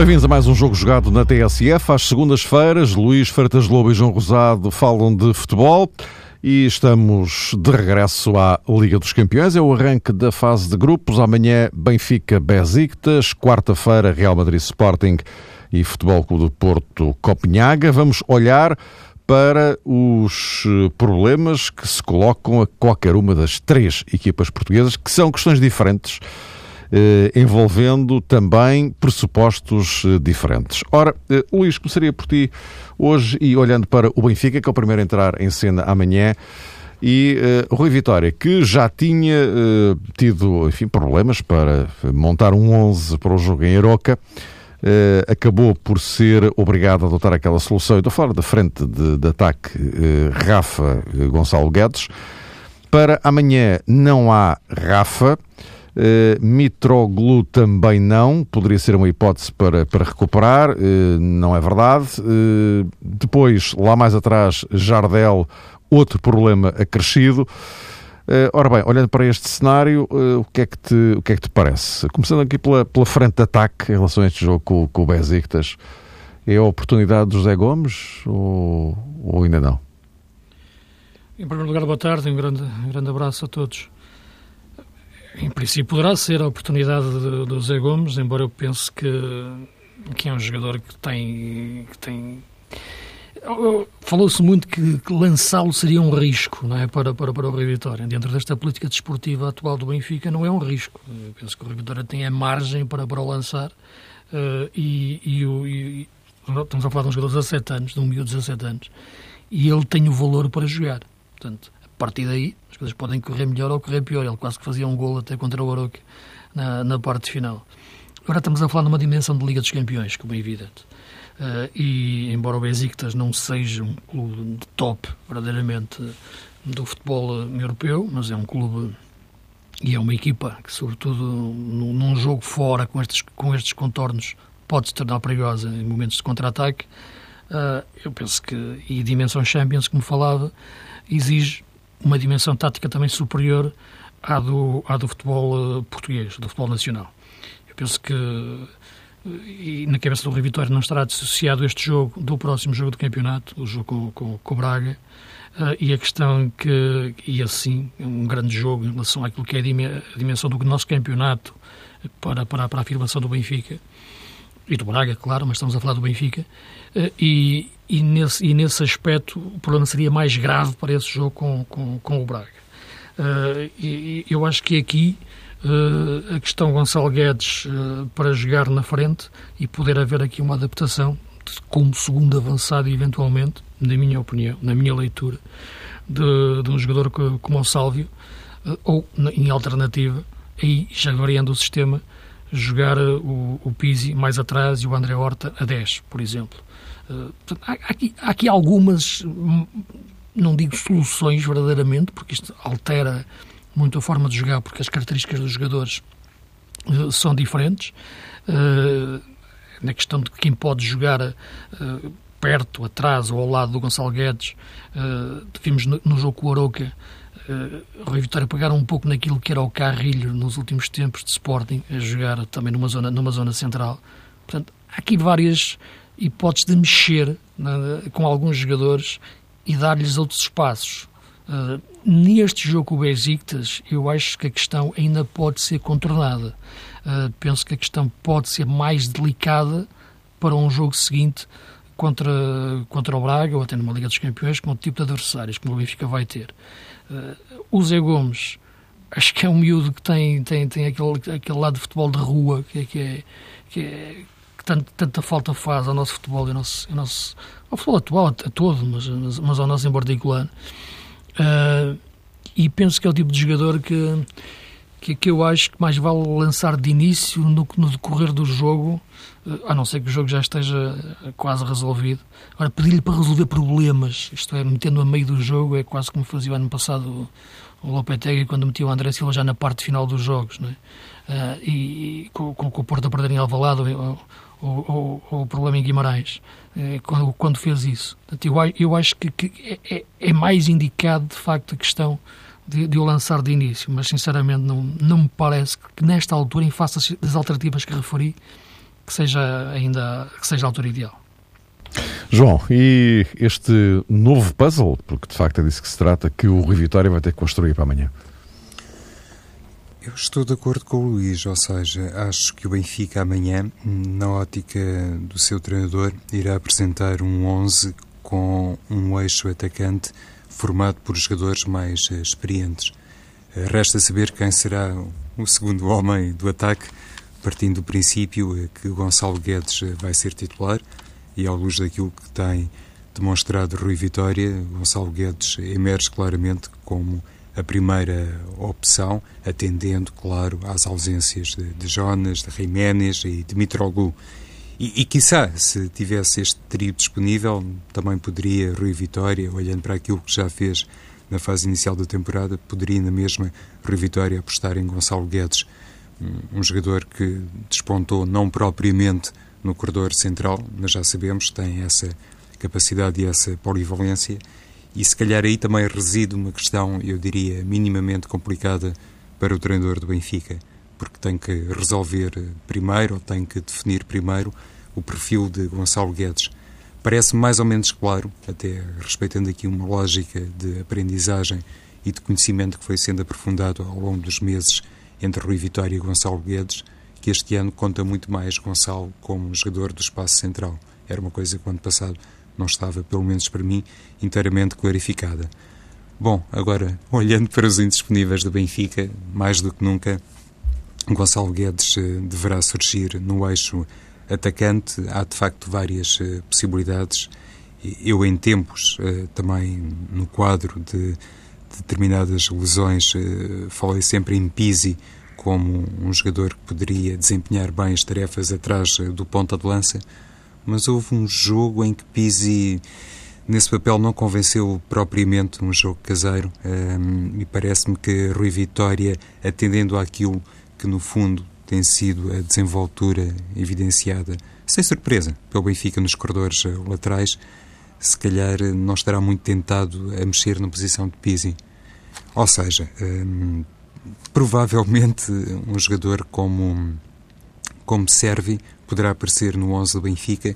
Bem-vindos a mais um jogo jogado na TSF. Às segundas-feiras, Luís Freitas Lobo e João Rosado falam de futebol e estamos de regresso à Liga dos Campeões. É o arranque da fase de grupos. Amanhã, Benfica Besiktas. Quarta-feira, Real Madrid Sporting e Futebol Clube do Porto Copenhaga. Vamos olhar para os problemas que se colocam a qualquer uma das três equipas portuguesas, que são questões diferentes envolvendo também pressupostos eh, diferentes. Ora, eh, Luís, começaria por ti hoje e olhando para o Benfica, que é o primeiro a entrar em cena amanhã. E uh, Rui Vitória, que já tinha tido enfim, problemas para montar um 11 para o jogo em Aroca, acabou por ser obrigado a adotar aquela solução. Eu estou fora da frente de, de ataque Rafa Gonçalo Guedes. Para amanhã não há Rafa. Uh, Mitroglou também não, poderia ser uma hipótese para, para recuperar, uh, não é verdade. Uh, depois, lá mais atrás, Jardel, outro problema acrescido. ora bem, olhando para este cenário, o, que é que te, o que é que te parece? Começando aqui pela, pela frente de ataque em relação a este jogo com, com o Besiktas, é a oportunidade de José Gomes ou, ou ainda não? Em primeiro lugar, boa tarde, um grande, um grande abraço a todos. Em princípio poderá ser a oportunidade do Zé Gomes, embora eu pense que, que é um jogador que tem... Que tem Falou-se muito que, que lançá-lo seria um risco não é? para, para, para o Rio Vitória. Dentro desta política desportiva atual do Benfica, não é um risco. Eu penso que o Rio Vitória tem a margem para, para o lançar uh, e, e, e, estamos a falar de um jogador de 17 anos, de um miúdo de 17 anos, e ele tem o valor para jogar. Portanto, partir daí, coisas podem correr melhor ou correr pior. Ele quase que fazia um gol até contra o Aroca na, na parte final. Agora estamos a falar numa dimensão de Liga dos Campeões, como é evidente. Uh, e embora o Besiktas não seja um clube de top, verdadeiramente, do futebol europeu, mas é um clube e é uma equipa que, sobretudo num, jogo fora, com estes, com estes contornos, pode se tornar perigosa em momentos de contra-ataque. Uh, eu penso que, e dimensão Champions, como falava, exige uma dimensão tática também superior à do, à do futebol uh, português, do futebol nacional. Eu penso que e na cabeça do Rio Vitória não estará dissociado este jogo do próximo jogo do campeonato, o jogo com, com, com o Braga, uh, e a questão que, e assim, um grande jogo em relação àquilo que é a dimensão do nosso campeonato para, para, para a afirmação do Benfica, e do Braga, claro, mas estamos a falar do Benfica, uh, e, e nesse, e nesse aspecto o problema seria mais grave para esse jogo com, com, com o Braga. Uh, e, eu acho que aqui uh, a questão Gonçalo Guedes para jogar na frente e poder haver aqui uma adaptação como segundo avançado eventualmente, na minha opinião, na minha leitura, de, de um jogador como o Sálvio, ou em alternativa, aí já variando o sistema, jogar o, o Pizzi mais atrás e o André Horta a 10, por exemplo. Uh, há, aqui, há aqui algumas, hum, não digo soluções verdadeiramente, porque isto altera muito a forma de jogar, porque as características dos jogadores uh, são diferentes. Na questão de quem pode jogar perto, atrás ou ao lado do Gonçalo Guedes, vimos no, no jogo com o Aroca Rui Vitória pegaram um pouco naquilo que era o Carrilho nos últimos tempos de Sporting, a jogar também numa zona, numa zona central. Portanto, há aqui várias hipóteses de mexer com alguns jogadores e dar-lhes outros espaços. Uh, neste jogo com o Besiktas, eu acho que a questão ainda pode ser contornada. Uh, penso que a questão pode ser mais delicada para um jogo seguinte contra, contra o Braga ou até numa Liga dos Campeões com o tipo de adversários que o Benfica vai ter. Uh, o Zé Gomes, acho que é um miúdo que tem, tem, tem aquele, aquele lado de futebol de rua que é, que é, que é que tanto, tanta falta faz ao nosso futebol e ao nosso, ao, nosso, ao futebol atual, a todo, mas, mas, ao nosso em particular. Uh, e penso que é o tipo de jogador que, que, que eu acho que mais vale lançar de início no, no decorrer do jogo, uh, a não ser que o jogo já esteja quase resolvido. Agora, pedir-lhe para resolver problemas, isto é, metendo a meio do jogo, é quase como fazia o ano passado o, Lopetegui quando metia o André Silva já na parte final dos jogos, não é? Uh, e, e com, com, o Porto a perder em Alvalade ou, ou, ou, o problema em Guimarães, quando, quando fez isso. Portanto, eu, eu acho que, que é, é, mais indicado, de facto, a questão de, de, o lançar de início, mas sinceramente não, não me parece que nesta altura, em face das alternativas que referi, que seja ainda que seja a altura ideal. João, e este novo puzzle, porque de facto é disso que se trata, que o Rui Vitória vai ter que construir para amanhã? Eu estou de acordo com o Luís, ou seja, acho que o Benfica amanhã, na ótica do seu treinador, irá apresentar um 11 com um eixo atacante formado por jogadores mais eh, experientes. Eh, resta saber quem será o segundo homem do ataque, partindo do princípio eh, que Gonçalo Guedes vai ser titular e, à luz daquilo que tem demonstrado Rui Vitória, Gonçalo Guedes emerge claramente como a primeira opção, atendendo, claro, às ausências de, Jonas, de Jiménez e de Mitroglou. E, e quiçá, se tivesse este trio disponível, também poderia Rui Vitória, olhando para aquilo que já fez na fase inicial da temporada, poderia na mesma Rui Vitória apostar em Gonçalo Guedes, um, jogador que despontou não propriamente no corredor central, mas já sabemos tem essa capacidade e essa polivalência. E se calhar aí também reside uma questão, eu diria, minimamente complicada para o treinador do Benfica, porque tem que resolver primeiro, ou tem que definir primeiro, o perfil de Gonçalo Guedes. Parece mais ou menos claro, até respeitando aqui uma lógica de aprendizagem e de conhecimento que foi sendo aprofundado ao longo dos meses entre Rui Vitória e Gonçalo Guedes, que este ano conta muito mais Gonçalo como jogador do espaço central. Era uma coisa que o ano passado não estava, pelo menos para mim, inteiramente clarificada. Bom, agora, olhando para os indisponíveis do Benfica, mais do que nunca, Gonçalo Guedes eh, deverá surgir no eixo atacante. Há, de facto, várias eh, possibilidades. Eu, em tempos, eh, também no quadro de determinadas lesões, falei sempre em Pisi como um jogador que poderia desempenhar bem as tarefas atrás do ponta de lança mas houve um jogo em que Pizzi nesse papel não convenceu propriamente um jogo caseiro um, e parece-me que Rui Vitória, atendendo àquilo que no fundo tem sido a desenvoltura evidenciada, sem surpresa, pelo Benfica nos corredores eh, laterais, se calhar não estará muito tentado a mexer na posição de Pizzi. Ou seja, um, provavelmente um jogador como, como Servi poderá aparecer no 11 do Benfica,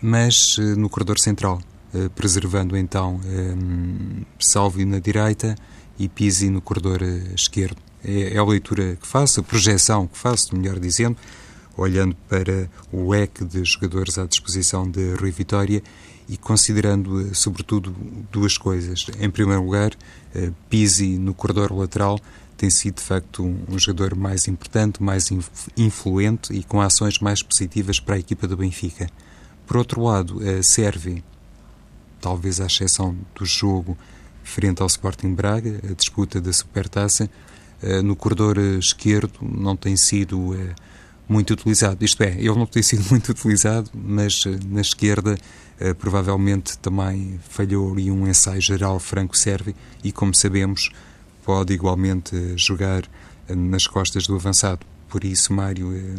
mas eh, no corredor central, eh, preservando então eh, Salvio na direita e Pisi no corredor esquerdo. É, é a leitura que faço, a projeção que faço, melhor dizendo, olhando para o leque de jogadores à disposição de Rui Vitória e considerando, sobretudo, duas coisas. Em primeiro lugar, Pisi no corredor lateral tem sido de facto um, um jogador mais importante, mais influente e com ações mais positivas para a equipa do Benfica. Por outro lado, Serve, talvez à exceção do jogo frente ao Sporting Braga, a disputa da Supertaça, eh, no corredor esquerdo não tem sido eh, muito utilizado. Isto é, ele não tem sido muito utilizado, mas eh, na esquerda provavelmente também falhou ali um ensaio geral franco-serve e, como sabemos, pode igualmente jogar nas costas do avançado. Por isso, Mário, eh,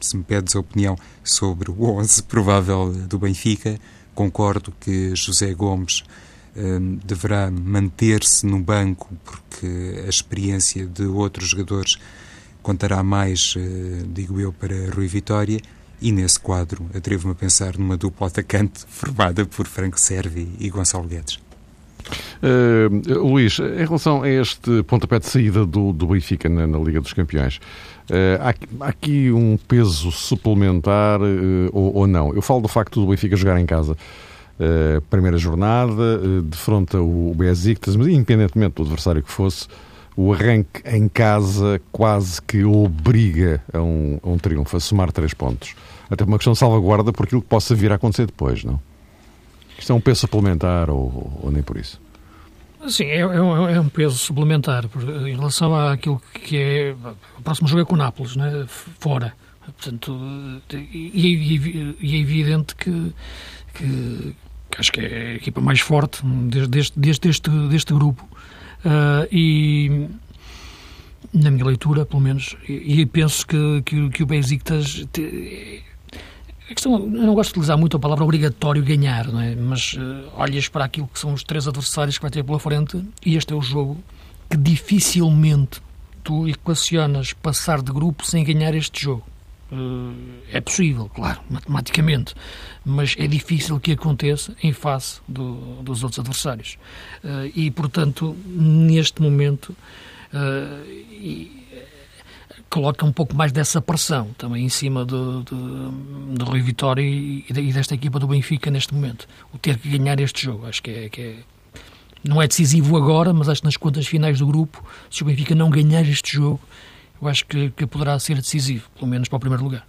se me pedes a opinião sobre o 11 provável do Benfica, concordo que José Gomes eh, deverá manter-se no banco porque a experiência de outros jogadores contará mais, eh, digo eu, para Rui Vitória. E nesse quadro, atrevo-me a pensar numa dupla atacante formada por Franco Servi e Gonçalo Guedes. Uh, Luís, em relação a este pontapé de saída do, do Benfica na, na Liga dos Campeões, uh, há, há, aqui um peso suplementar uh, ou, ou, não? Eu falo do facto do Benfica jogar em casa. Primeira jornada, defronta o Besiktas, mas independentemente do adversário que fosse, o arranque em casa quase que obriga a um, a um triunfo, a somar três pontos. Até uma questão de salvaguarda por aquilo que possa vir a acontecer depois, não? Isto é um peso suplementar ou, ou nem por isso? Sim, é, é, é, um, peso suplementar em relação àquilo que é. O próximo jogo é com o Nápoles, né? fora. Portanto, e, e, e é evidente que, que, que, acho que é a equipa mais forte deste, deste, deste, deste grupo. Uh, e na minha leitura, pelo menos, e, e penso que, que, que o Besiktas a questão, eu não gosto de utilizar muito a palavra obrigatório ganhar, não é? mas uh, olhas para aquilo que são os três adversários que vai ter pela frente e este é o jogo que dificilmente tu equacionas passar de grupo sem ganhar este jogo. Uh, é possível, claro, matematicamente, mas é difícil que aconteça em face do, dos outros adversários. Uh, e, portanto, neste momento, e, coloca um pouco mais dessa pressão também em cima do, do, do Rui Vitória e, e, desta equipa do Benfica neste momento. O ter que ganhar este jogo, acho que é, que é não é decisivo agora, mas acho que nas contas finais do grupo, se o Benfica não ganhar este jogo, eu acho que, que poderá ser decisivo, pelo menos para o primeiro lugar.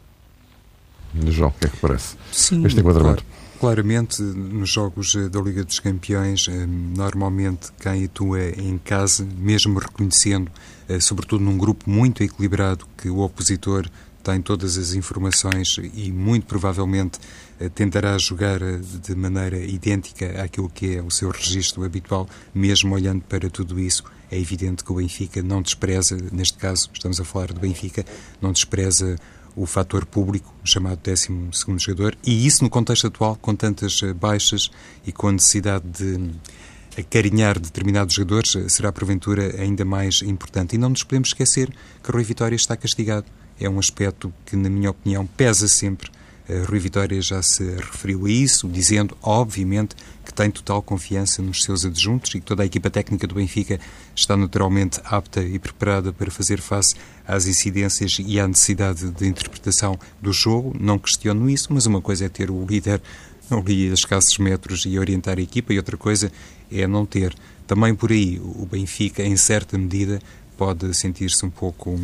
João, o que é que parece? Sim, este enquadramento. Claro claramente nos jogos da Liga dos Campeões, eh, normalmente quem atua em casa, mesmo reconhecendo eh, sobretudo num grupo muito equilibrado, que o opositor tem todas as informações e muito provavelmente eh, tentará jogar eh, de maneira idêntica àquilo que é o seu registro habitual, mesmo olhando para tudo isso. É evidente que o Benfica não despreza, neste caso estamos a falar do Benfica, não despreza o fator público, chamado 12 jogador, e isso no contexto atual, com tantas baixas e com a necessidade de acarinhar determinados jogadores será porventura ainda mais importante. E não nos podemos esquecer que Rui Vitória está castigado. É um aspecto que, na minha opinião, pesa sempre. Uh, Rui Vitória já se referiu a isso, dizendo, obviamente, que tem total confiança nos seus adjuntos e que toda a equipa técnica do Benfica está naturalmente apta e preparada para fazer face às incidências e à necessidade de interpretação do jogo. Não questiono isso, mas uma coisa é ter o líder ali a escassos metros e orientar a equipa, e outra coisa é não ter. Também por aí, o Benfica, em certa medida, pode sentir-se um pouco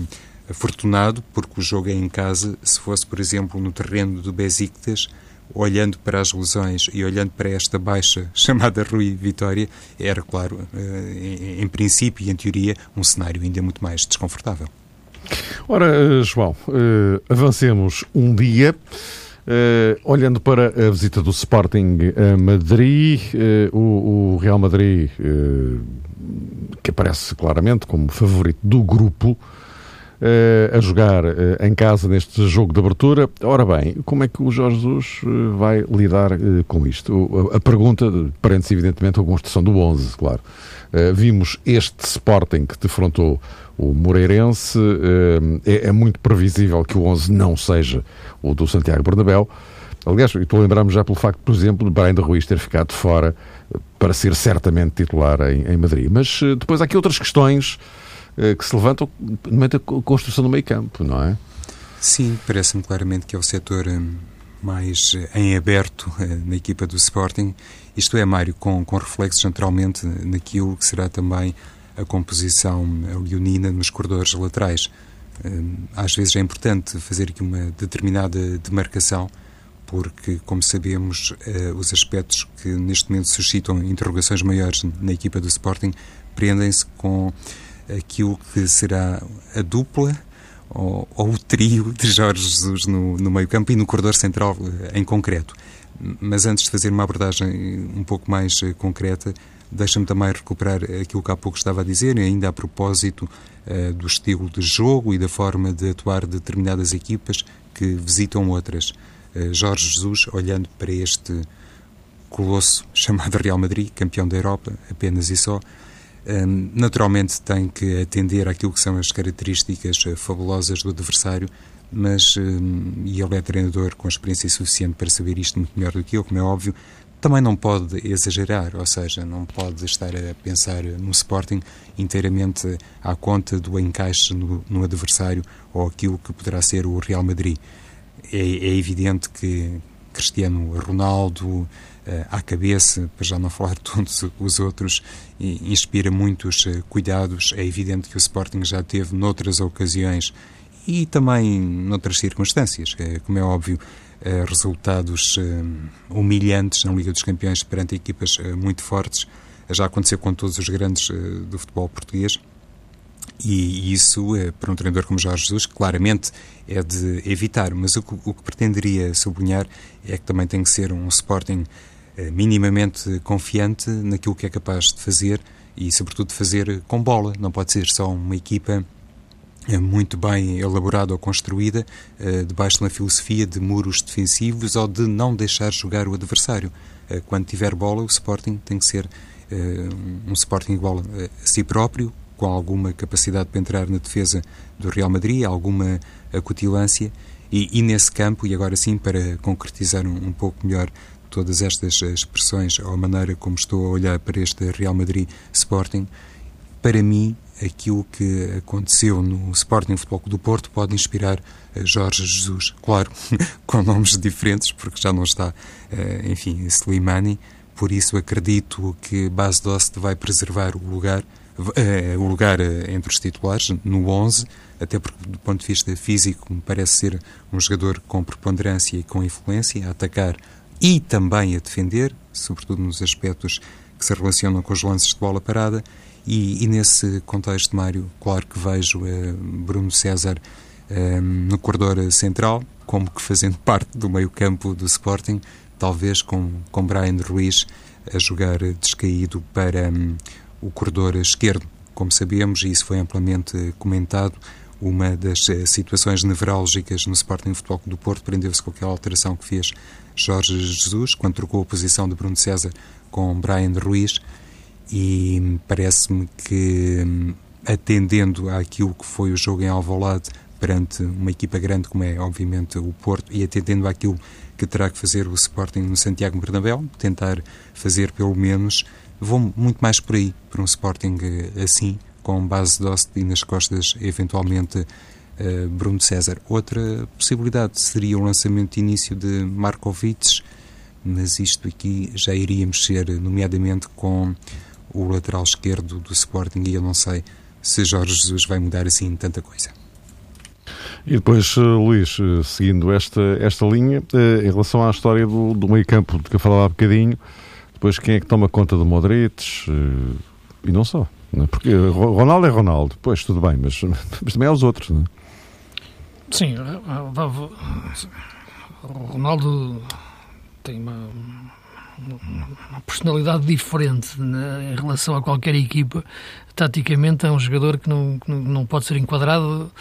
afortunado, porque o jogo é em casa. Se fosse, por exemplo, no terreno do Besiktas, olhando para as lesões e olhando para esta baixa chamada Rui Vitória, era, claro, eh, em, princípio e em teoria, um cenário ainda muito mais desconfortável. Ora, eh, João, eh, avancemos um dia. Uh, olhando para a visita do Sporting a Madrid, uh, o, o, Real Madrid, uh, que aparece claramente como favorito do grupo, a jogar em casa neste jogo de abertura. Ora bem, como é que o Jorge Jesus vai lidar com isto? A pergunta, prende-se evidentemente a construção do 11, claro. vimos este Sporting que defrontou o Moreirense. É, é muito previsível que o 11 não seja o do Santiago Bernabéu. Aliás, estou a lembrar-me já pelo facto, por exemplo, de Brian de Ruiz ter ficado fora eh, para ser certamente titular em, em Madrid. Mas eh, depois há aqui outras questões que se levantam no momento da construção do meio campo, não é? Sim, parece-me claramente que é o setor mais em aberto na equipa do Sporting. Isto é, Mário, com, com reflexos naturalmente naquilo que será também a composição leonina nos corredores laterais. Hum, às vezes é importante fazer aqui uma determinada demarcação, porque, como sabemos, eh, os aspectos que neste momento suscitam interrogações maiores na equipa do Sporting prendem-se com aquilo que será a dupla ou, ou, o trio de Jorge Jesus no, no meio-campo e no corredor central eh, em concreto. Mas antes de fazer uma abordagem um pouco mais eh, concreta, deixa-me também recuperar aquilo que há pouco estava a dizer, ainda a propósito uh, do estilo de jogo e da forma de atuar de determinadas equipas que visitam outras. Uh, Jorge Jesus, olhando para este colosso chamado Real Madrid, campeão da Europa, apenas e só, naturalmente tem que atender àquilo que são as características uh, fabulosas do adversário, mas, e ele é treinador com experiência suficiente para saber isto muito melhor do que eu, como é óbvio, também não pode exagerar, ou seja, não pode estar a pensar no Sporting inteiramente à conta do encaixe no, no adversário ou aquilo que poderá ser o Real Madrid. É, é evidente que Cristiano Ronaldo, eh, à cabeça, para já não falar de todos os outros, inspira muitos eh, cuidados. É evidente que o Sporting já teve noutras ocasiões e também noutras circunstâncias, eh, como é óbvio, resultados humilhantes na Liga dos Campeões perante equipas muito fortes. Já aconteceu com todos os grandes do futebol português. E isso, para um treinador como Jorge Jesus, claramente é de evitar. Mas o que, o que pretenderia sublinhar é que também tem que ser um Sporting eh, minimamente confiante naquilo que é capaz de fazer e, sobretudo, de fazer com bola. Não pode ser só uma equipa eh, muito bem elaborada ou construída, eh, debaixo de uma filosofia de muros defensivos ou de não deixar jogar o adversário. Quando tiver bola, o Sporting tem que ser um Sporting igual a si próprio, com alguma capacidade para entrar na defesa do Real Madrid, alguma acutilância, e, e nesse campo, e agora sim, para concretizar um, um pouco melhor todas estas expressões ou a maneira como estou a olhar para este Real Madrid Sporting, para mim, aquilo que aconteceu no Sporting Futebol do Porto pode inspirar Jorge Jesus. Claro, com nomes diferentes, porque já não está, eh, enfim, Slimani. Por isso acredito que Bas Dost vai preservar o lugar, eh, o lugar eh, entre os titulares, no 11, até porque, do ponto de vista físico, me parece ser um jogador com preponderância e com influência, a atacar e também a defender, sobretudo nos aspectos que se relacionam com os lances de bola parada. E, e nesse contexto, Mário, claro que vejo uh, Bruno César uh, no corredor central, como que fazendo parte do meio-campo do Sporting, talvez com, com Brian Ruiz a jogar descaído para um, o corredor esquerdo. Como sabemos, e isso foi amplamente comentado, uma das uh, situações nevrálgicas no Sporting Futebol do Porto prendeu-se com aquela alteração que fez Jorge Jesus, quando trocou a posição de Bruno César com Brian Ruiz, e parece-me que, hum, atendendo àquilo que foi o jogo em Alvalade, perante uma equipa grande como é, obviamente, o Porto, e atendendo àquilo que terá que fazer o Sporting no Santiago Bernabéu, tentar fazer pelo menos, vou muito mais por aí, para um Sporting eh, assim, com base de e nas costas, eventualmente, uh, Bruno César. Outra possibilidade seria o lançamento de início de Markovic, mas isto aqui já iria mexer, nomeadamente com o lateral esquerdo do Sporting, e eu não sei se Jorge Jesus vai mudar assim tanta coisa. E depois, eh, Luís, eh, seguindo esta, esta linha, em relação à história do, do meio campo de que eu falava há bocadinho, depois quem é que toma conta do Modric e não só? É? Porque Ronaldo é Ronaldo, pois tudo bem, mas, mas também há os outros. Não é? Sim, o Ronaldo tem uma, uma personalidade diferente né, em relação a qualquer equipa. Taticamente é um jogador que não, que não pode ser enquadrado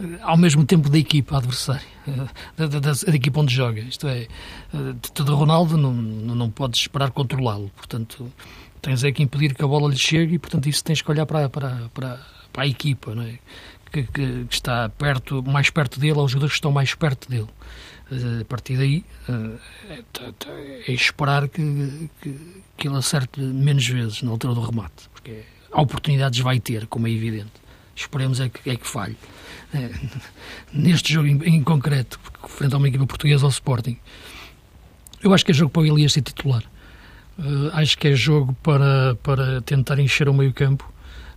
eh, ao mesmo tempo da equipa adversária, eh, da, da, da, equipa onde joga. Isto é, eh, de, de Ronaldo não, não podes esperar controlá-lo. Portanto, tens é que impedir que a bola lhe chegue e, portanto, isso tens que olhar para, para, para, para a equipa, não é? que, que, está perto, mais perto dele, aos jogadores que estão mais perto dele. Uh, a partir daí, uh, é, é, esperar que, que, que, ele acerte menos vezes na altura do remate, porque oportunidades vai ter, como é evidente. Esperemos é que, é que falhe. É, neste jogo em, em, concreto, frente a uma equipa portuguesa ao Sporting, eu acho que é jogo para o Elias ser titular. Uh, acho que é jogo para, para tentar encher o meio-campo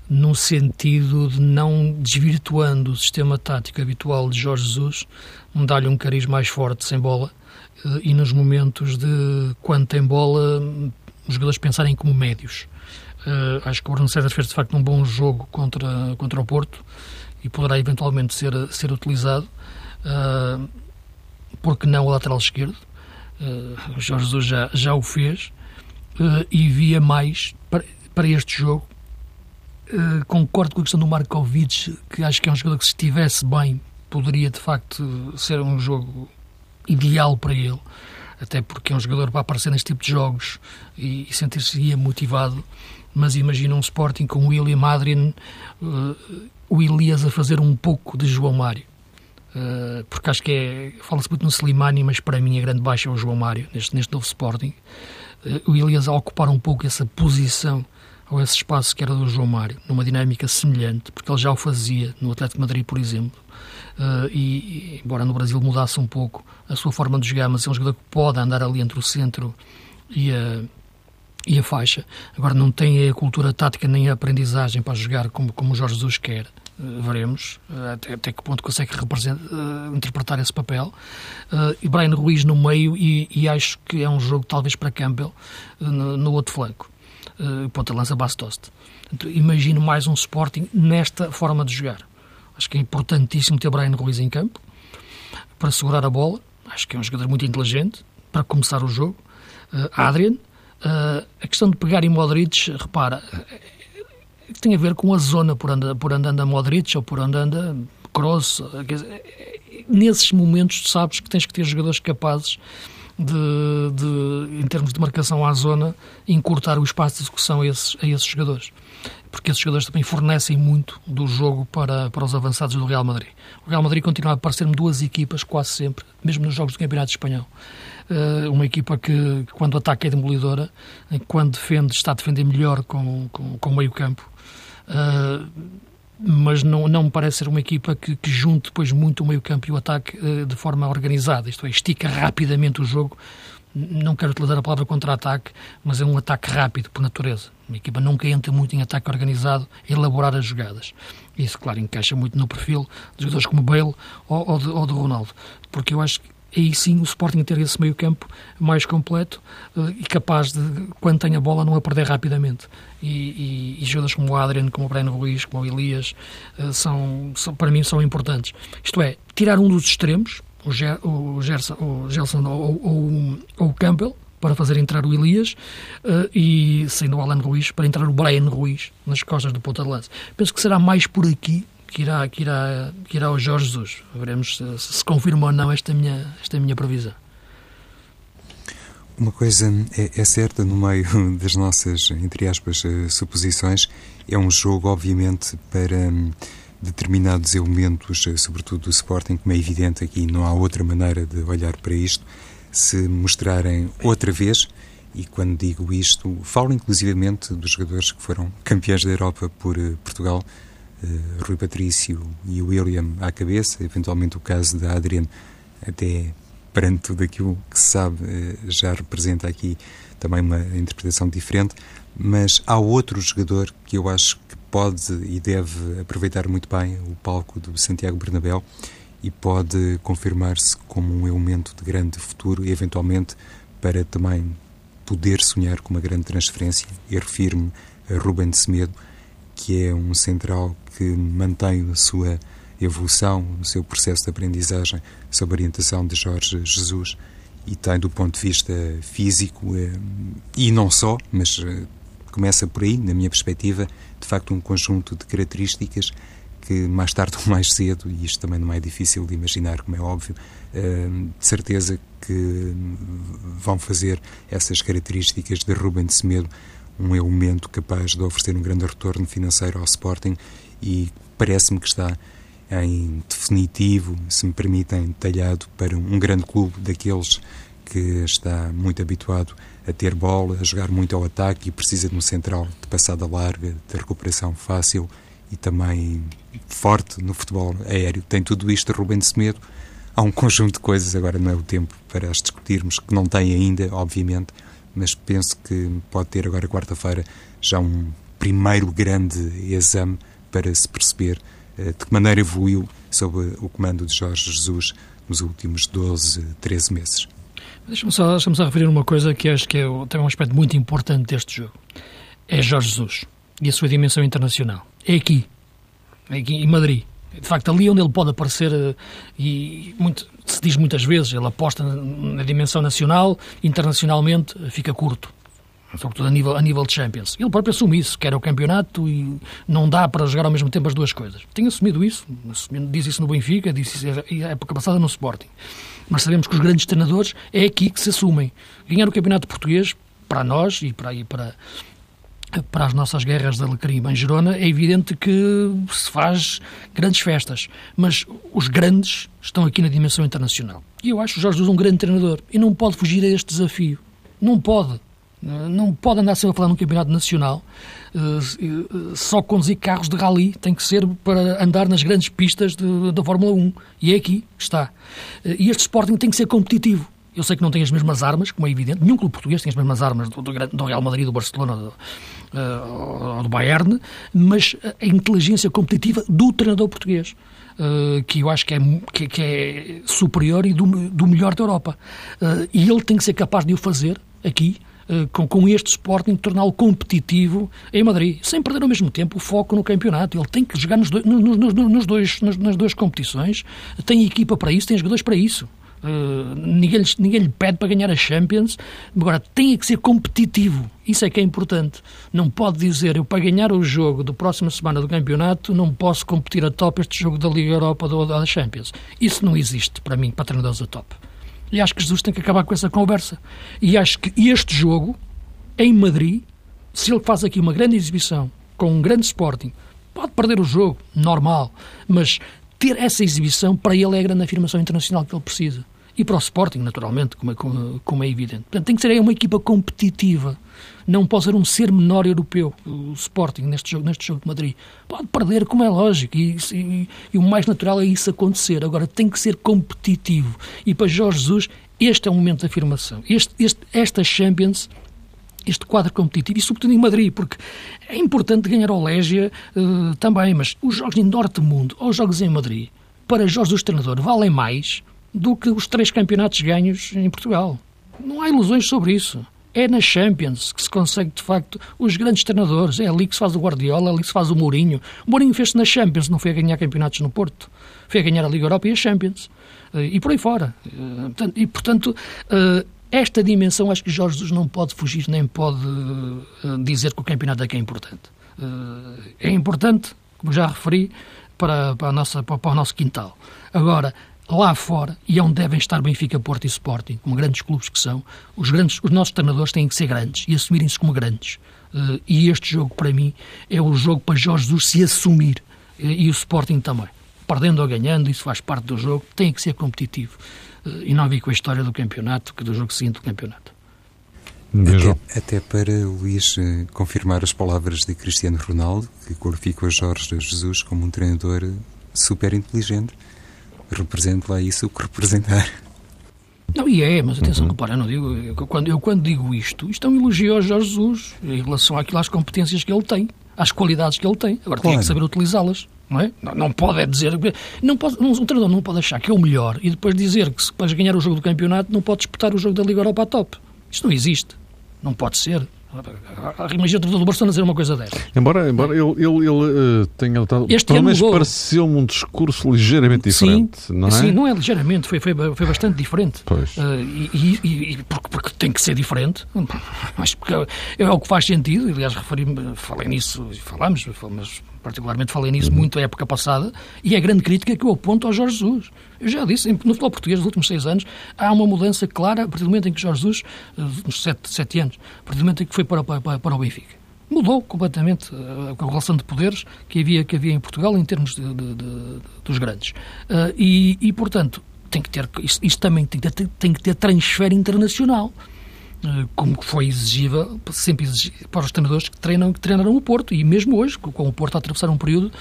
no sentido de não desvirtuando o sistema tático habitual de Jorge Jesus, dar-lhe um cariz mais forte sem bola eh, e nos momentos de quando tem bola os jogadores pensarem como médios. Uh, acho que o Bruno César fez de facto um bom jogo contra, contra o Porto e poderá eventualmente ser, ser utilizado. Uh, porque não o lateral esquerdo? Uh, Jorge Jesus já, já o fez uh, e via mais para, para este jogo eh, concordo com a questão do Markovic, que acho que é um jogador que, se estivesse bem, poderia de facto ser um jogo ideal para ele, até porque é um jogador para aparecer neste tipo de jogos e, e sentir-se motivado. Mas imagina um Sporting com o William Adrian, uh, o Elias a fazer um pouco de João Mário. Uh, porque acho que é. Fala-se muito no Slimani, mas para mim a grande baixa é o João Mário, neste, neste novo Sporting. O Elias a ocupar um pouco essa posição ou esse espaço que era do João Mário, numa dinâmica semelhante, porque ele já o fazia no Atlético Madrid, por exemplo. Uh, e, embora no Brasil mudasse um pouco a sua forma de jogar, mas é um jogador que pode andar ali entre o centro e a, e a faixa. Agora não tem a cultura tática nem a aprendizagem para jogar como, como o Jorge Jesus quer. Veremos uh, até, até, que ponto consegue uh, interpretar esse papel. e Brian Ruiz no meio, e, e, acho que é um jogo talvez para Campbell no, no, outro flanco. Uh, ponta lança Bastost. Então, imagino mais um Sporting nesta forma de jogar. Acho que é importantíssimo ter Brian Ruiz em campo para segurar a bola. Acho que é um jogador muito inteligente para começar o jogo. Adrian, a questão de pegar em Modric, repara, tem a ver com a zona por onde, por onde anda Modric ou por onde anda Kroos. Nesses momentos, sabes que tens que ter jogadores capazes de, de, em termos de marcação à zona, encurtar o espaço de execução a esses, a esses jogadores. Porque esses jogadores também fornecem muito do jogo para, para os avançados do Real Madrid. O Real Madrid continua a parecer-me duas equipas quase sempre, mesmo nos jogos do Campeonato Espanhol. Uh, uma equipa que, quando ataca, é demolidora, quando defende, está a defender melhor com, com, com meio campo. Uh, mas não, não me parece ser uma equipa que, que junte depois muito o meio-campo e o ataque uh, de forma organizada, isto é, estica rapidamente o jogo. Não quero utilizar a palavra contra-ataque, mas é um ataque rápido por natureza. Uma equipa nunca entra muito em ataque organizado, elaborar as jogadas. Isso, claro, encaixa muito no perfil de jogadores como Bale ou, ou, de, ou de Ronaldo, porque eu acho que aí sim o Sporting ter esse meio campo mais completo uh, e capaz de, quando tem a bola, não a perder rapidamente. E, e, e jogadores como o Adrian, como o Breno Ruiz, como o Elias, uh, são, são, para mim são importantes. Isto é, tirar um dos extremos, o, Ger, o, Gerson, o Gelson ou, ou, ou o Campbell, para fazer entrar o Elias uh, e saindo o Alan Ruiz para entrar o Brian Ruiz nas costas do ponta de lança. Penso que será mais por aqui que irá, que irá, que irá o Jorge Jesus. Veremos se, se confirma ou não esta minha, esta minha previsão. Uma coisa é, é, certa no meio das nossas, entre aspas, eh, suposições, é um jogo, obviamente, para hum, determinados elementos, eh, sobretudo do Sporting, como é evidente aqui, não há outra maneira de olhar para isto, se mostrarem outra vez, e quando digo isto, falo inclusivamente dos jogadores que foram campeões da Europa por eh, Portugal, Rui Patrício e William à cabeça, eventualmente o caso da Adrian, até perante tudo aquilo que se sabe, uh, já representa aqui também uma interpretação diferente, mas há outro jogador que eu acho que pode e deve aproveitar muito bem o palco do Santiago Bernabéu e pode confirmar-se como um elemento de grande futuro e eventualmente para também poder sonhar com uma grande transferência. E refiro-me a Ruben Semedo que é um central que mantém a sua evolução, o seu processo de aprendizagem sob a orientação de Jorge Jesus e tem do ponto de vista físico eh, e não só, mas eh, começa por aí, na minha perspectiva, de facto um conjunto de características que mais tarde ou mais cedo, e isto também não é difícil de imaginar, como é óbvio, eh, de certeza que vão fazer essas características de Ruben Semedo um elemento capaz de oferecer um grande retorno financeiro ao Sporting e parece-me que está em definitivo, se me permitem, talhado para um grande clube daqueles que está muito habituado a ter bola, a jogar muito ao ataque e precisa de um central de passada larga, de recuperação fácil e também forte no futebol aéreo. Tem tudo isto Rubem de Semedo. Há um conjunto de coisas, agora não é o tempo para as discutirmos, que não tem ainda, obviamente, mas penso que pode ter agora quarta-feira já um primeiro grande exame para se perceber uh, de que maneira evoluiu sob o comando de Jorge Jesus nos últimos 12, 13 meses. Deixa-me só, deixa só referir uma coisa que acho que é também um aspecto muito importante deste jogo. É Jorge Jesus e a sua dimensão internacional. É aqui, é aqui em Madrid. De facto, ali onde ele pode aparecer, eh, e muito, se diz muitas vezes, ele aposta na dimensão nacional, internacionalmente fica curto sobretudo a nível, a nível de Champions. Ele próprio assume isso, quer o campeonato e não dá para jogar ao mesmo tempo as duas coisas. Tem assumido isso, diz isso no Benfica, disse isso a época passada no Sporting. Mas sabemos que os grandes treinadores é aqui que se assumem. Ganhar o campeonato português, para nós e para, e para, para as nossas guerras da Alecrim em Gerona, é evidente que se faz grandes festas. Mas os grandes estão aqui na dimensão internacional. E eu acho o Jorge Jesus um grande treinador e não pode fugir a este desafio. Não pode Não pode andar sempre a falar num campeonato nacional, só conduzir carros de rally, tem que ser para andar nas grandes pistas da Fórmula 1. E é aqui está. E este Sporting tem que ser competitivo. Eu sei que não tem as mesmas armas, como é evidente. Nenhum clube português tem as mesmas armas do, do, Real Madrid, do Barcelona do, ou do Bayern, mas a inteligência competitiva do treinador português. Uh, que eu acho que é, que, que é superior e do, do, melhor da Europa. Uh, e ele tem que ser capaz de o fazer aqui, com, com, este Sporting, torná-lo competitivo em Madrid, sem perder ao mesmo tempo o foco no campeonato. Ele tem que jogar nos, dois, nos, nos, nos dois, nas, duas competições, tem equipa para isso, tem jogadores para isso. Uh, ninguém, ninguém lhe pede para ganhar a Champions, agora tem que ser competitivo. Isso é que é importante. Não pode dizer eu para ganhar o jogo da próxima semana do campeonato não posso competir a top este jogo da Liga Europa ou da Champions. Isso não existe para mim, para treinadores a top. E acho que Jesus tem que acabar com essa conversa. E acho que este jogo, em Madrid, se ele faz aqui uma grande exibição com um grande Sporting, pode perder o jogo, normal, mas ter essa exibição para ele é a grande afirmação internacional que ele precisa e para o Sporting, naturalmente, como é, como, é evidente. Portanto, tem que ser uma equipa competitiva. Não pode ser um ser menor europeu, o Sporting, neste jogo, neste jogo de Madrid. Pode perder, como é lógico, e, e, e o mais natural é isso acontecer. Agora, tem que ser competitivo. E para Jorge Jesus, este é o momento de afirmação. Este, este, esta Champions este quadro competitivo, e sobretudo em Madrid, porque é importante ganhar ao Légia uh, também, mas os jogos em Norte Mundo ou os jogos em Madrid, para Jorge Jesus treinador, valem mais do que os três campeonatos ganhos em Portugal. Não há ilusões sobre isso. É na Champions que se consegue, de facto, os grandes treinadores. É ali que se faz o Guardiola, é ali que se faz o Mourinho. O Mourinho fez-se na Champions, não foi a ganhar campeonatos no Porto. Foi a ganhar a Liga Europa e a Champions. Eh, e por aí fora. Eh, e, portanto, eh, esta dimensão acho que Jorge Jesus não pode fugir, nem pode dizer que o campeonato é que é importante. É importante, como já referi, para, para, nossa, para, para o nosso quintal. Agora, lá fora, e é onde devem estar Benfica, Porto e Sporting, como grandes clubes que são, os, grandes, os nossos treinadores têm que ser grandes e assumirem-se como grandes. Uh, e este jogo, para mim, é o jogo para Jorge Jesus se assumir, uh, e o Sporting também. Perdendo ou ganhando, isso faz parte do jogo, tem que ser competitivo. Uh, e não vi com a história do campeonato, que do jogo seguinte do campeonato. Até, até, para Luís confirmar as palavras de Cristiano Ronaldo, que qualificou Jorge Jesus como um treinador super inteligente represente lá isso o que representar. Não, e é, mas atenção, uhum. repara, eu não digo, eu, quando, eu quando digo isto, isto é um elogio ao Jorge Jesus em relação àquilo, às competências que ele tem, às qualidades que ele tem. Agora claro. tem que saber utilizá-las. Não, é? não, não pode é dizer. Não pode, um, um treinador não pode achar que é o melhor e depois dizer que se para ganhar o jogo do campeonato não pode disputar o jogo da Liga Europa a top. Isto não existe. Não pode ser. Imagina o Barcelona dizer uma coisa desta. Embora, embora ele, ele, ele uh, tenha estado. Este pelo menos pareceu-me um discurso ligeiramente diferente, sim, não é? Sim, não é ligeiramente, foi, foi, foi bastante diferente. Pois. Uh, e, e, e porque, porque, tem que ser diferente, mas porque é, é o que faz sentido. Aliás, referi falei nisso, falamos, mas particularmente falei nisso muito a época passada, e é a grande crítica que eu aponto ao Jorge Jesus. Eu já disse, no futebol português, nos últimos seis anos, há uma mudança clara a partir do momento em que Jorge Jesus, eh, nos sete, sete anos, a partir do momento em que foi para, para, para o Benfica. Mudou completamente eh, a relação de poderes que havia, que havia em Portugal em termos de, de, de, dos grandes. Uh, e, e, portanto, tem que ter, isto, isto também tem que ter, tem que ter transfer internacional. Eh, como foi exigível, sempre exigível para os treinadores que, treinam, que treinaram o Porto, e mesmo hoje, com o Porto a atravessar um período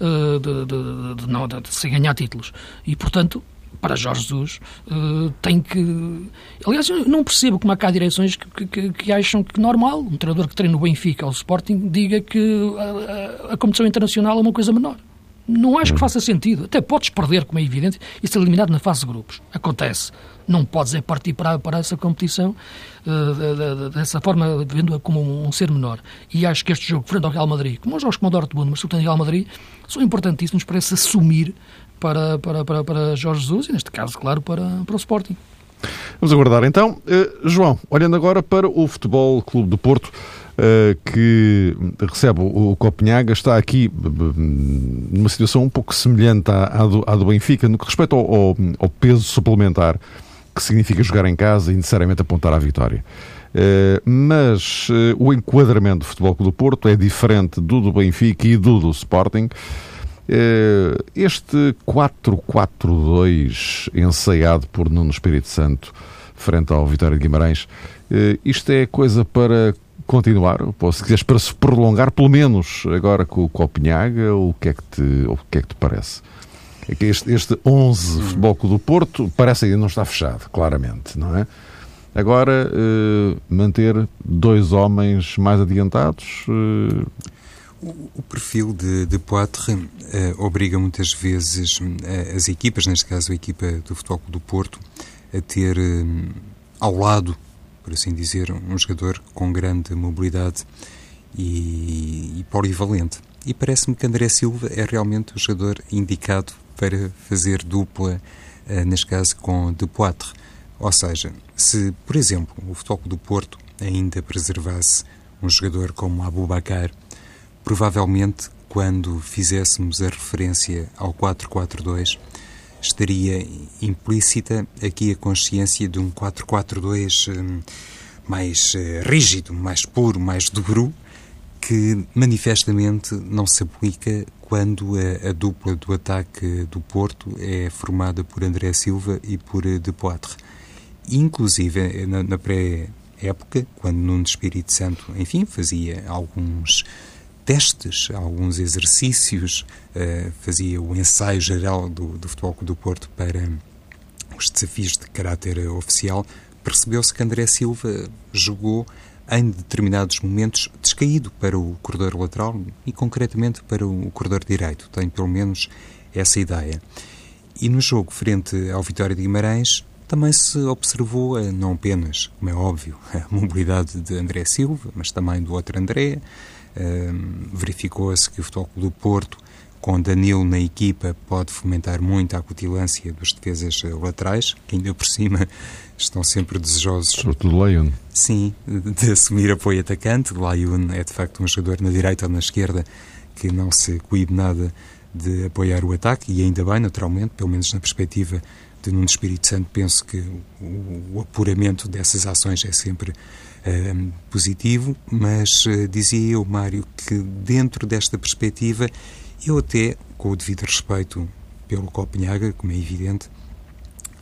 uh, de, de, de, não, de, sem ganhar títulos. E, portanto, para Jorge Jesus, uh, tem que. Aliás, eu não percebo como há cá direções que, que, que, acham que normal um treinador que treina o Benfica ou o Sporting diga que a, a, a competição internacional é uma coisa menor. Não acho que faça sentido. Até podes perder, como é evidente, e ser eliminado na fase de grupos. Acontece. Não podes é partir para, para essa competição uh, dessa forma, vendo-a como um, um, ser menor. E acho que este jogo, frente ao Real Madrid, como os jogos como o Dortmund, mas sobretudo Real Madrid, são importantíssimos para se assumir para, para, para, para Jorge Jesus e, neste caso, claro, para, para o Sporting. Vamos aguardar então. Uh, João, olhando agora para o Futebol Clube do Porto, que recebe o, Copenhaga, está aqui numa situação um pouco semelhante à, à, do, à do, Benfica, no que respeita ao, ao, ao, peso suplementar que significa jogar em casa e necessariamente apontar à vitória. Uh, mas o enquadramento do Futebol do Porto é diferente do do Benfica e do do Sporting. Este 4-4-2 ensaiado por Nuno Espírito Santo frente ao Vitória de Guimarães Isto é coisa para continuar, ou se quiseres para se prolongar, pelo menos agora com o Copenhaga, o que é que te, o que é que te parece? É que este, este 11 hum. Futebol Clube do Porto parece ainda não está fechado, claramente, não é? Agora, uh, manter dois homens mais adiantados. Uh... O, o, perfil de, de Poitre uh, obriga muitas vezes as equipas, neste caso a equipa do Futebol Clube do Porto, a ter ao lado por assim dizer, um jogador com grande mobilidade e, e polivalente. E parece-me que André Silva é realmente o jogador indicado para fazer dupla, uh, neste caso com De Poitre. Ou seja, se, por exemplo, o Futebol do Porto ainda preservasse um jogador como Abu Bakar, provavelmente quando fizéssemos a referência ao 4-4-2, estaria implícita aqui a consciência de um 4-4-2 hum, mais eh, rígido, mais puro, mais duro, que manifestamente não se aplica quando a, a, dupla do ataque do Porto é formada por André Silva e por eh, De Poitre. Inclusive, eh, na, na pré-época, quando Nuno Espírito Santo, enfim, fazia alguns testes, alguns exercícios, uh, fazia o ensaio geral do, do Futebol do Porto para os desafios de caráter oficial, percebeu-se que André Silva jogou em determinados momentos descaído para o corredor lateral e concretamente para o corredor direito. Tenho pelo menos essa ideia. E no jogo frente ao Vitória de Guimarães também se observou, eh, não apenas, como é óbvio, a mobilidade de André Silva, mas também do outro André, verificou-se que o Futebol do Porto, com Danilo na equipa, pode fomentar muito a acutilância dos defesas laterais, que ainda por cima estão sempre desejosos. Sobretudo Laiun. Sim, de assumir apoio atacante. Laiun é de facto um jogador na direita ou na esquerda que não se coíbe nada de apoiar o ataque, e ainda bem, naturalmente, pelo menos na perspectiva de Nuno Espírito Santo, penso que o apuramento dessas ações é sempre uh, positivo, mas uh, dizia eu, Mário, que dentro desta perspectiva, eu até, com o devido respeito pelo Copenhaga, como é evidente,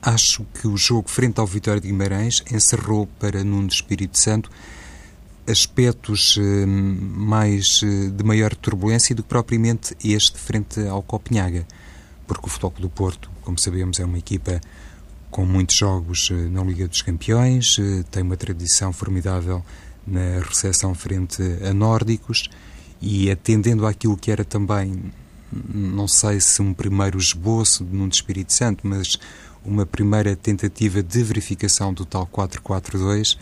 acho que o jogo frente ao Vitória de Guimarães encerrou para Nuno Espírito Santo aspectos uh, mais de maior turbulência do que propriamente este frente ao Copenhaga, porque o Futebol do Porto, como sabemos, é uma equipa com muitos jogos eh, na Liga dos Campeões, eh, tem uma tradição formidável na recepção frente a nórdicos e atendendo àquilo que era também, não sei se um primeiro esboço de Nuno Espírito Santo, mas uma primeira tentativa de verificação do tal 4-4-2,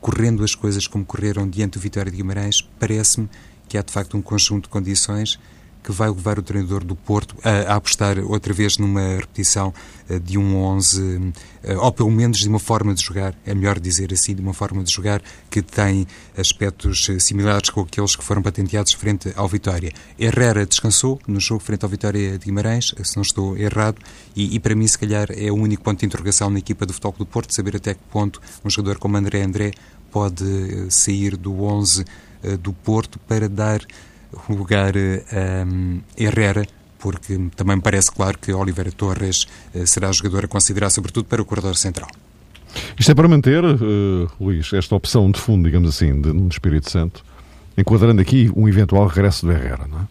correndo as coisas como correram diante do Vitória de Guimarães, parece-me que há de facto um conjunto de condições que vai levar o treinador do Porto a, a apostar outra vez numa repetição uh, de um 11, uh, eh, ou pelo menos de uma forma de jogar, é melhor dizer assim, de uma forma de jogar que tem aspectos uh, similares com aqueles que foram patenteados frente ao Vitória. Herrera descansou no jogo frente ao Vitória de Guimarães, se não estou errado, e, e para mim, se calhar, é o único ponto de interrogação na equipa do Futebol do Porto, saber até que ponto um jogador como André André pode sair do 11 do Porto para dar lugar um, Herrera, porque também me parece claro que Oliveira Torres uh, será jogador a considerar, sobretudo para o corredor central. Isto é para manter, uh, Luís, esta opção de fundo, digamos assim, de, no Espírito Santo, enquadrando aqui um eventual regresso do Herrera, não é?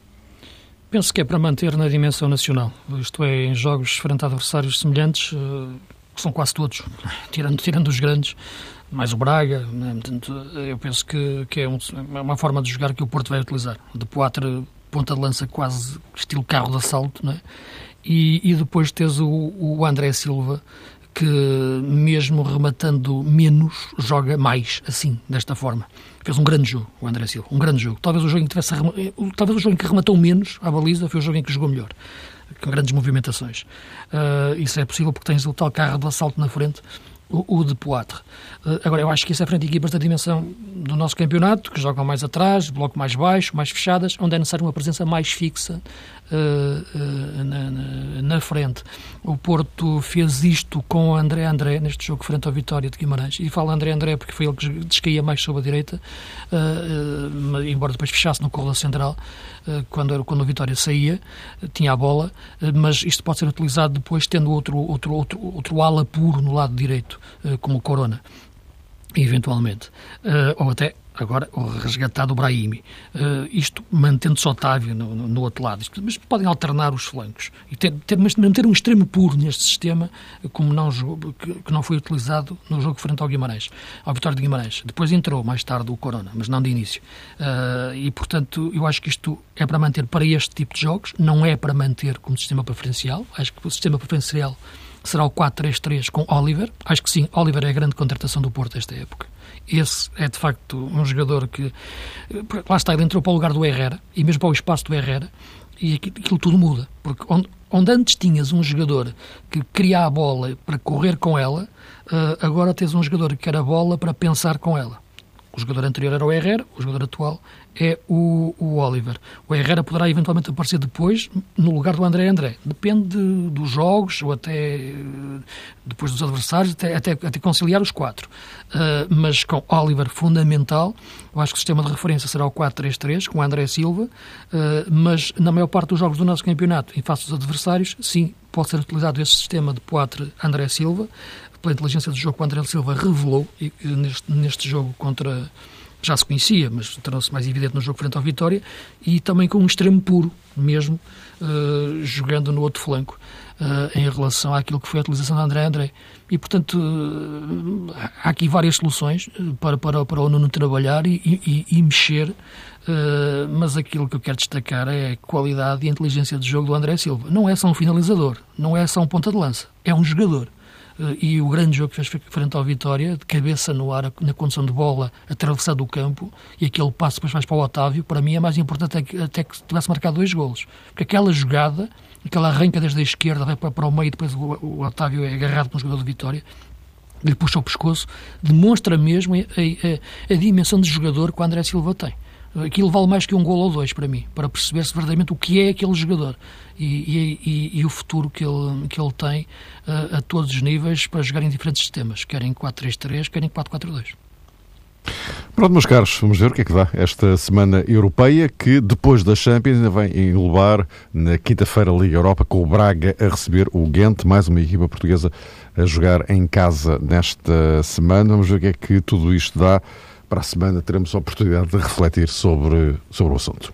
Penso que é para manter na dimensão nacional, isto é, em jogos frente a adversários semelhantes, uh, que são quase todos, tirando, tirando os grandes, mais o Braga. Né? Portanto, eu penso que, que é, um, é uma forma de jogar que o Porto vai utilizar. De Poitre, ponta de lança quase estilo carro de assalto, né? e, e depois tens o, o André Silva, que mesmo rematando menos, joga mais, assim, desta forma. Fez um grande jogo, o André Silva, um grande jogo. Talvez o jogo em que tivesse, talvez o jogo que rematou menos à baliza foi o jogo em que jogou melhor, com grandes movimentações. Uh, isso é possível porque tens o tal carro de assalto na frente o, o de Poitre. Uh, agora, eu acho que isso é frente a equipas da dimensão do nosso campeonato, que jogam mais atrás, bloco mais baixo, mais fechadas, onde é necessário uma presença mais fixa uh, uh, na, na, na, frente. O Porto fez isto com André André, neste jogo frente ao Vitória de Guimarães. E falo André André porque foi ele que descaía mais sobre a direita, embora depois fechasse no corredor central, quando, quando o Vitória saía, tinha a bola, mas isto pode ser utilizado depois tendo outro, outro, outro, outro ala puro no lado direito, como o Corona. eventualmente. Ou até agora resgatado o Brahimi. Uh, isto mantendo-se Otávio no, no, no, outro lado. Mas podem alternar os flancos. E ter, ter, mas manter um extremo puro neste sistema, como não que, que, não foi utilizado no jogo frente ao Guimarães, ao Vitória de Guimarães. Depois entrou mais tarde o Corona, mas não de início. Uh, e, portanto, eu acho que isto é para manter para este tipo de jogos, não é para manter como sistema preferencial. Acho que o sistema preferencial será o 4-3-3 com Oliver. Acho que sim, Oliver é a grande contratação do Porto esta época. Esse é de facto um jogador que. Lá está, ele entrou para o lugar do Herrera e mesmo para o espaço do Herrera e aquilo, tudo muda. Porque onde, onde, antes tinhas um jogador que queria a bola para correr com ela, uh, agora tens um jogador que quer a bola para pensar com ela. O jogador anterior era o Herrera, o jogador atual é o, o Oliver. O Herrera poderá eventualmente aparecer depois no lugar do André André. Depende dos jogos ou até depois dos adversários, até, até, até conciliar os quatro. Uh, mas com Oliver fundamental, eu acho que o sistema de referência será o 4-3-3, com o André Silva, uh, mas na maior parte dos jogos do nosso campeonato, em face dos adversários, sim, pode ser utilizado esse sistema de 4 André Silva, pela inteligência do jogo que o André Silva revelou e, neste, neste jogo contra já se conhecia, mas tornou-se mais evidente no jogo frente ao Vitória, e também com um extremo puro, mesmo, uh, jogando no outro flanco, uh, em relação àquilo que foi a utilização de André André. E, portanto, uh, há aqui várias soluções para, para, para o Nuno trabalhar e, e, e mexer, mas aquilo que eu quero destacar é a qualidade e a inteligência de jogo do André Silva. Não é só um finalizador, não é só um ponta de lança, é um jogador e o grande jogo que fez frente ao Vitória, de cabeça no ar, na condição de bola, atravessado o campo, e aquele passo depois mais para o Otávio, para mim é mais importante até que tivesse marcado dois golos. Porque aquela jogada, aquela arranca desde a esquerda, vai para o meio, e depois o, Otávio é agarrado um jogador do Vitória, lhe puxa o pescoço, demonstra mesmo a, a, a dimensão de jogador que o André Silva tem. Aquilo vale mais que um gol ou dois para mim, para perceber-se verdadeiramente o que é aquele jogador e, e, e, o futuro que ele, que ele tem uh, a todos os níveis para jogar em diferentes sistemas, quer em 4-3-3, quer em 4-4-2. Pronto, meus caros, vamos ver o que é que dá esta semana europeia, que depois da Champions ainda vem englobar na quinta-feira a Liga Europa com o Braga a receber o Ghent, mais uma equipa portuguesa a jogar em casa nesta semana. Vamos ver o que é que tudo isto dá. Para a semana teremos a oportunidade de refletir sobre, sobre o assunto.